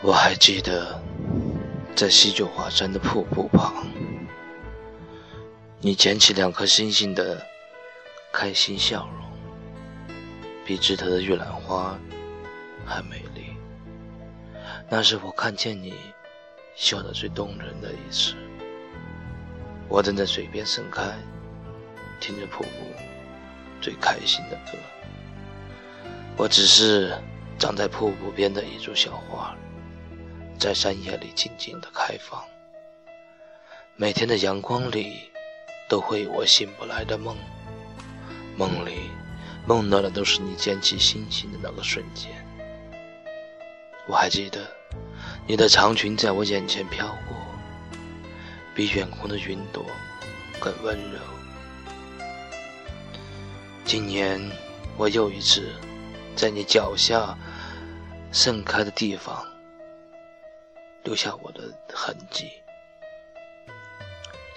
我还记得，在西九华山的瀑布旁，你捡起两颗星星的开心笑容，比枝头的玉兰花还美丽。那是我看见你笑得最动人的一次。我正在水边盛开，听着瀑布最开心的歌。我只是长在瀑布边的一株小花。在山野里静静的开放，每天的阳光里，都会有我醒不来的梦。梦里梦到的都是你捡起星星的那个瞬间。我还记得，你的长裙在我眼前飘过，比远空的云朵更温柔。今年，我又一次在你脚下盛开的地方。留下我的痕迹，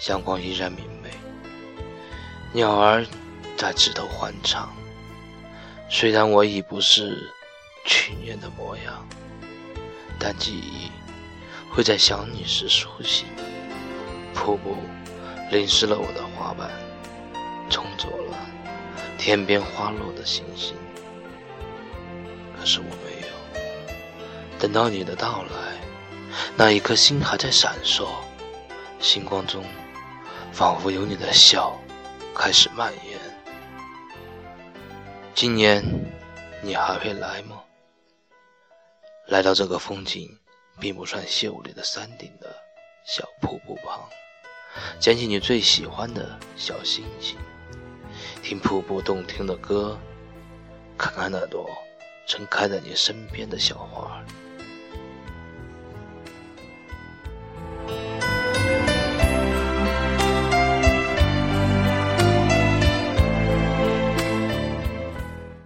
阳光依然明媚，鸟儿在枝头欢唱。虽然我已不是去年的模样，但记忆会在想你时苏醒。瀑布淋湿了我的花瓣，冲走了天边花落的星星。可是我没有等到你的到来。那一颗星还在闪烁，星光中仿佛有你的笑开始蔓延。今年你还会来吗？来到这个风景并不算秀丽的山顶的小瀑布旁，捡起你最喜欢的小星星，听瀑布动听的歌，看看那朵曾开在你身边的小花。